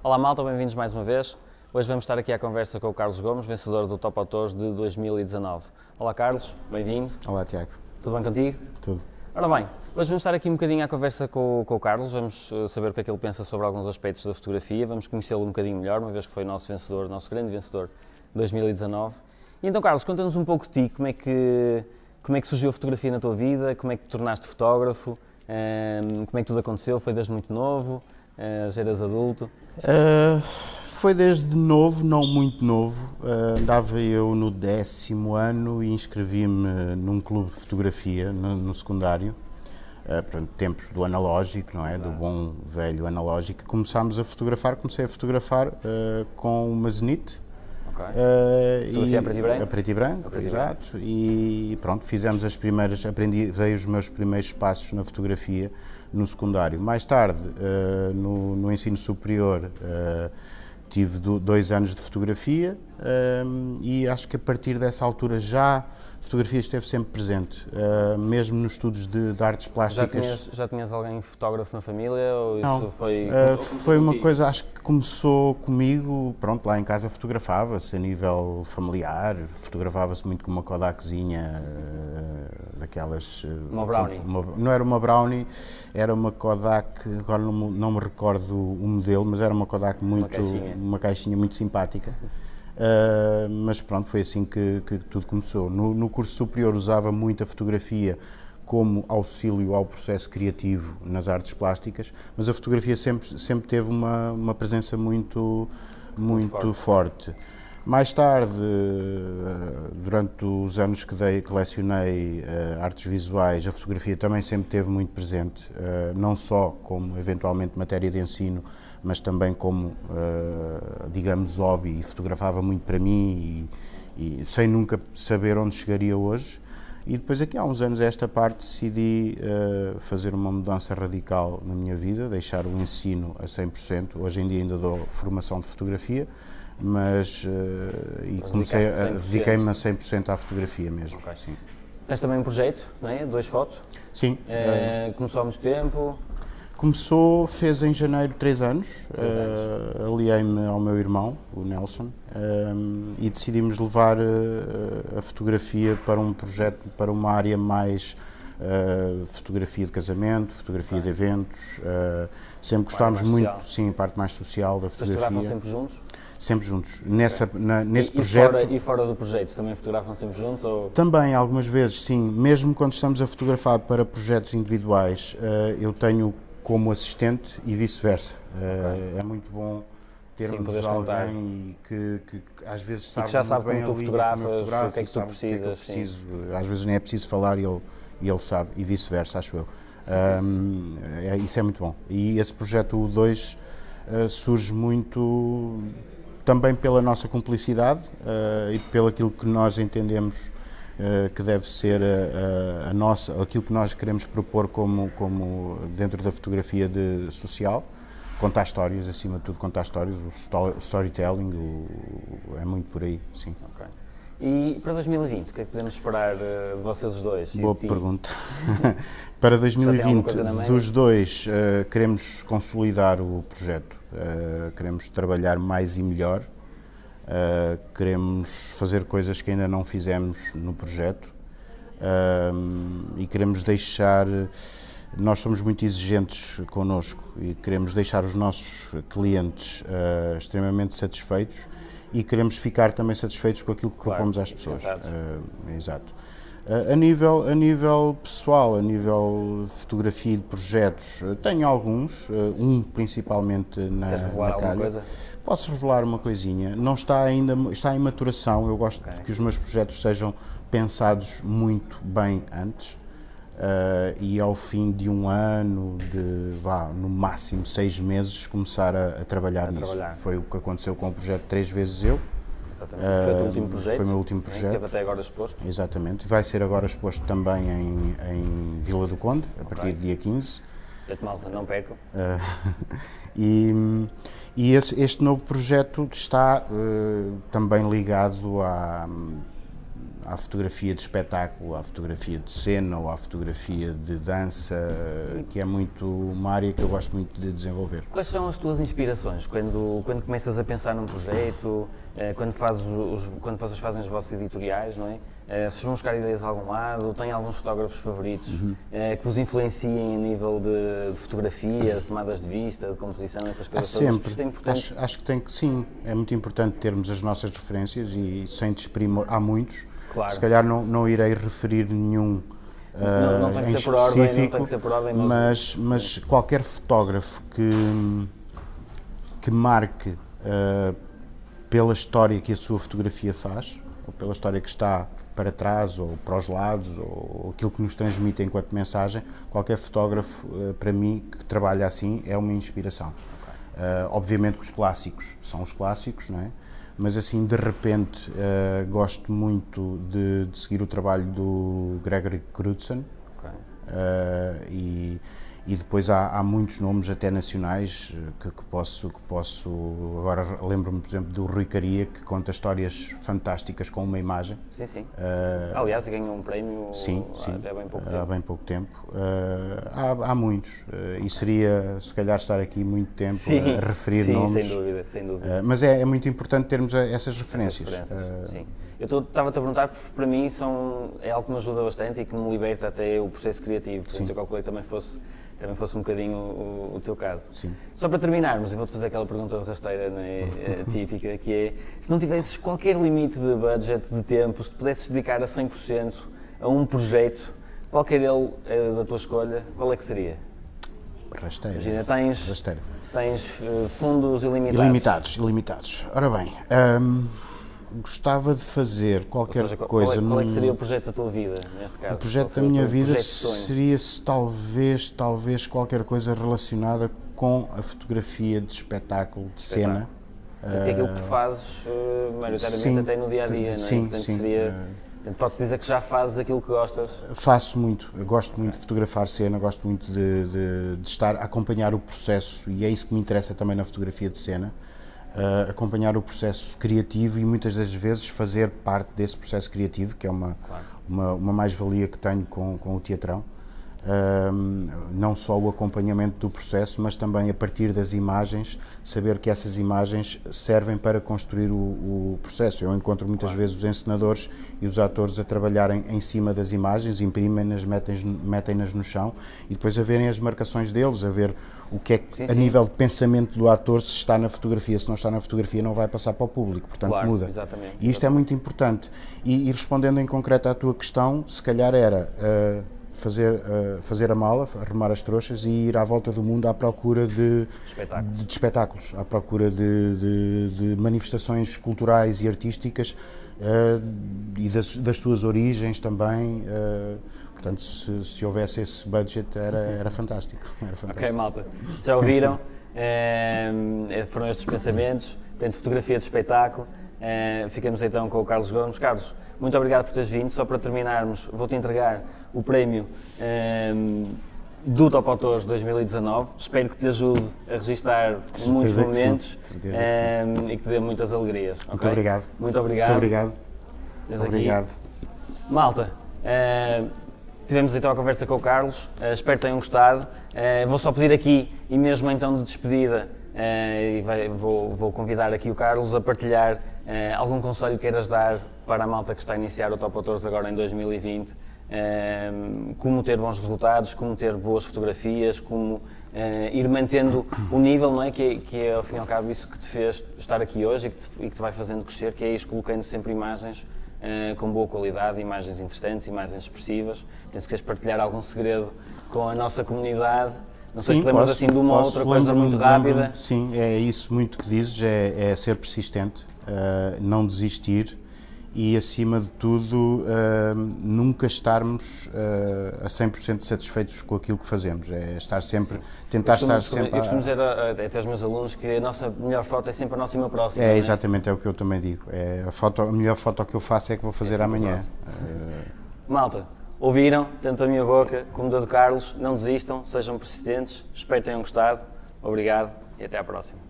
Olá malta, bem-vindos mais uma vez. Hoje vamos estar aqui à conversa com o Carlos Gomes, vencedor do Top Autores de 2019. Olá Carlos, bem-vindo. Olá Tiago. Tudo bem contigo? Tudo. Ora bem, hoje vamos estar aqui um bocadinho à conversa com, com o Carlos, vamos uh, saber o que é que ele pensa sobre alguns aspectos da fotografia, vamos conhecê-lo um bocadinho melhor, uma vez que foi o nosso vencedor, nosso grande vencedor de 2019. E então Carlos, conta-nos um pouco de ti, como é, que, como é que surgiu a fotografia na tua vida, como é que te tornaste fotógrafo, um, como é que tudo aconteceu, foi desde muito novo, uh, já eras adulto? Uh, foi desde novo, não muito novo. Uh, andava eu no décimo ano e inscrevi-me num clube de fotografia no, no secundário. Uh, portanto, tempos do analógico, não é? Exato. Do bom velho analógico. Começámos a fotografar, comecei a fotografar com uma Zenit. Okay. Uh, Fotografia a preto e branco? A preto e branco, preto exato. E, branco. e pronto, fizemos as primeiras, aprendi, dei os meus primeiros passos na fotografia no secundário. Mais tarde, uh, no, no, ensino superior, uh, tive do, dois anos de fotografia um, e acho que a partir dessa altura já a fotografia esteve sempre presente, uh, mesmo nos estudos de, de artes plásticas. Já tinhas, já tinhas, alguém fotógrafo na família ou Não, isso foi... Uh, foi uma coisa, acho que começou comigo, pronto, lá em casa fotografava-se a nível familiar, fotografava-se muito com uma Kodakzinha uh, daquelas... Uma Brownie? Uma, não era uma Brownie, era uma Kodak, agora não, não me recordo o modelo, mas era uma Kodak muito... Uma caixinha, uma caixinha muito simpática. Uh, mas pronto, foi assim que, que tudo começou. No, no, curso superior usava muito a fotografia como auxílio ao processo criativo nas artes plásticas, mas a fotografia sempre, sempre teve uma, uma presença muito, muito, muito forte. forte. Mais tarde, durante os anos que, dei, que lecionei uh, artes visuais, a fotografia também sempre teve muito presente, não só como eventualmente matéria de ensino, mas também como, uh, digamos, hobby, e fotografava muito para mim e, e, sem nunca saber onde chegaria hoje. E depois aqui há uns anos esta parte decidi uh, fazer uma mudança radical na minha vida, deixar o ensino a 100%. Hoje em dia ainda dou formação de fotografia, mas, uh, e mas comecei a dediquei-me a 100% à fotografia mesmo. Okay. Sim. Tens também um projeto, não é? Dois fotos? Sim. É, começou há muito tempo? Começou, fez em janeiro três anos, uh, aliei-me ao meu irmão, o Nelson, uh, e decidimos levar uh, a fotografia para um projeto, para uma área mais fotografia de casamento, fotografia de eventos. sempre gostámos muito, sim, a parte mais social da fotografia. Fotografam sempre juntos? Sempre juntos. Nessa, na, nesse e, projeto. E fora, e fora, do projeto, também fotografam sempre juntos? Ou... Também, algumas vezes, sim. Mesmo quando estamos a fotografar para projetos individuais, eu tenho como assistente e vice-versa. Okay. É muito bom termos sim, alguém que, que, que, às vezes sabe, que já sabe bem como tu fotografas, o que é que tu precisas. Que é preciso. Às vezes nem é preciso falar e ele, e ele sabe, e vice-versa, acho eu. Um, é, isso é muito bom. E esse projeto o 2 uh, surge muito também pela nossa cumplicidade uh, e pelo aquilo que nós entendemos que deve ser a, a, nossa, aquilo que nós queremos propor como, como dentro da fotografia de, social. Contar histórias, acima de tudo, contar histórias, o storytelling o, é muito por aí, sim. Okay. E para 2020, o que é que podemos esperar uh, de vocês os dois? Boa pergunta. para 2020, dos dois, uh, queremos consolidar o projeto, uh, queremos trabalhar mais e melhor, Uh, queremos fazer coisas que ainda não fizemos no projeto uh, e queremos deixar. Nós somos muito exigentes connosco e queremos deixar os nossos clientes uh, extremamente satisfeitos e queremos ficar também satisfeitos com aquilo que claro, propomos às pessoas. Exato. A nível, a nível pessoal, a nível de fotografia e de projetos, tenho alguns, um principalmente na, na calha. Coisa? Posso revelar uma coisinha? Não está ainda, está em maturação. Eu gosto okay. que os meus projetos sejam pensados muito bem antes. Uh, e ao fim de um ano, de vá, no máximo seis meses, começar a, a trabalhar a nisso. Trabalhar. Foi o que aconteceu com o projeto Três Vezes Eu. Exatamente. Uh, foi o teu último projeto? Foi o meu último projeto. Teve até agora exposto? Exatamente. Vai ser agora exposto também em, em Vila do Conde, a okay. partir do dia 15. Portanto, malta, não perco. Uh, e e esse, este novo projeto está uh, também ligado à, há fotografia de espetáculo, há fotografia de cena ou há fotografia de dança, que é muito uma área que eu gosto muito de desenvolver. Quais são as tuas inspirações quando, quando começas a pensar num projeto, eh, quando, fazes os, quando vocês fazem os vossos editoriais, não é? Eh, se vão buscar ideias a algum lado, têm alguns fotógrafos favoritos uhum. Eh, que vos influenciem a nível de, de, fotografia, de tomadas de vista, de composição, essas coisas Há sempre. É acho, acho, que tem que, sim, é muito importante termos as nossas referências e sem desprimor, há muitos. Claro. Se calhar não, não irei referir nenhum não, não, tem que ser por ordem, não tem que ser por ordem, mas, mas qualquer fotógrafo que, que marque uh, pela história que a sua fotografia faz, ou pela história que está para trás ou para os lados, ou aquilo que nos transmite enquanto mensagem, qualquer fotógrafo, uh, para mim, que trabalha assim, é uma inspiração. Uh, obviamente que os clássicos são os clássicos, não é? Mas assim de repente uh, gosto muito de, de, seguir o trabalho do Gregory Crutzen okay. uh, e e depois há, há, muitos nomes até nacionais eh, que, que posso que posso agora lembro-me por exemplo do Rui Caria que conta histórias fantásticas com uma imagem. Sim sim. Uh, aliás ganhou um prémio sim, sim, até bem pouco tempo. há bem pouco tempo. Uh, há, há, muitos uh, e seria se calhar estar aqui muito tempo sim, a referir sim, nomes. sem dúvida sem dúvida. Mas é, é, muito importante termos essas referências, essas referências sim eu estava-te a perguntar porque para mim são, é algo que me ajuda bastante e que me liberta até o processo criativo. Portanto, eu calculei que também fosse também fosse um bocadinho o, o teu caso. Sim. Só para terminarmos, eu vou-te fazer aquela pergunta de rasteira é? Eh, típica, que é, se não tivesses qualquer limite de budget, de tempo, se pudesses dedicar a 100% a um projeto, qualquer ele é da tua escolha, qual é que seria? Rasteira. Imagina, tens, rasteira. tens uh, fundos ilimitados. Ilimitados, ilimitados. Ora bem... Um gostava de fazer qualquer seja, qual, coisa. É, qual é que seria o projeto da tua vida, neste caso? O projeto da minha vida seria talvez, talvez qualquer coisa relacionada com a fotografia de espetáculo, de espetáculo. cena. Porque é aquilo que tu fazes, uh, maioritariamente, sim, até no dia a dia, sim, não é? Portanto, sim. Seria, uh, podes dizer que já fazes aquilo que gostas? Faço muito, eu gosto muito okay. de fotografar cena, gosto muito de, de, de, estar a acompanhar o processo e é isso que me interessa também na fotografia de cena uh, acompanhar o processo criativo e muitas das vezes fazer parte desse processo criativo, que é uma, claro. uma, uma mais-valia que tenho com, com o teatrão. Não só o acompanhamento do processo, mas também a partir das imagens, saber que essas imagens servem para construir o, o processo. Eu encontro muitas claro. vezes os encenadores e os atores a trabalharem em cima das imagens, imprimem-nas, metem-nas metem no chão e depois a verem as marcações deles, a ver o que é que, sim, a sim. nível de pensamento do ator, se está na fotografia, se não está na fotografia, não vai passar para o público, portanto claro, muda. Exatamente, e isto é muito importante. E, e, respondendo em concreto à tua questão, se calhar era uh, fazer, uh, fazer a mala, arrumar as trouxas e ir à volta do mundo à procura de espetáculos, de, de espetáculos à procura de, de, manifestações culturais e artísticas uh, e das, das suas origens também. Portanto, se, se, houvesse esse budget, era, era, fantástico, era fantástico. Ok, malta. Já ouviram? foram estes pensamentos. Portanto, fotografia de espetáculo. É, ficamos então com o Carlos Gomes. Carlos, muito obrigado por teres vindo. Só para terminarmos, vou-te entregar o prémio é, do Top Autores 2019. Espero que te ajude a registrar muitos momentos e que te dê muitas alegrias. Muito okay? obrigado. Muito obrigado. Muito obrigado. Obrigado. Malta, Tivemos então a conversa com o Carlos, uh, espero que tenham gostado. Uh, vou só pedir aqui, e mesmo então de despedida, uh, e vai, vou, vou, convidar aqui o Carlos a partilhar algum conselho que queiras dar para a malta que está a iniciar o Top Autores agora em 2020. Como ter bons resultados, como ter boas fotografias, como ir mantendo o nível, não é? Que, é, que é ao fim e ao cabo isso que te fez estar aqui hoje e que te, e que te vai fazendo crescer, que é ir colocando sempre imagens uh, com boa qualidade, imagens interessantes, imagens expressivas. Penso que queres partilhar algum segredo com a nossa comunidade. Não sei sim, se lembras posso, assim de uma outra coisa muito rápida. Sim, é isso muito que dizes, é, é ser persistente, uh, não desistir e, acima de tudo, uh, nunca estarmos uh, a 100% satisfeitos com aquilo que fazemos. É estar sempre, Sim. tentar estar sempre. Eu costumo dizer até aos meus alunos que a nossa melhor foto é sempre a nossa e uma próxima. É, é, exatamente, é o que eu também digo. É, a, foto, a melhor foto que eu faço é que vou fazer é amanhã. Uh... Malta, ouviram, tanto a minha boca como da do Carlos, não desistam, sejam persistentes, espero que tenham gostado. Obrigado e até à próxima.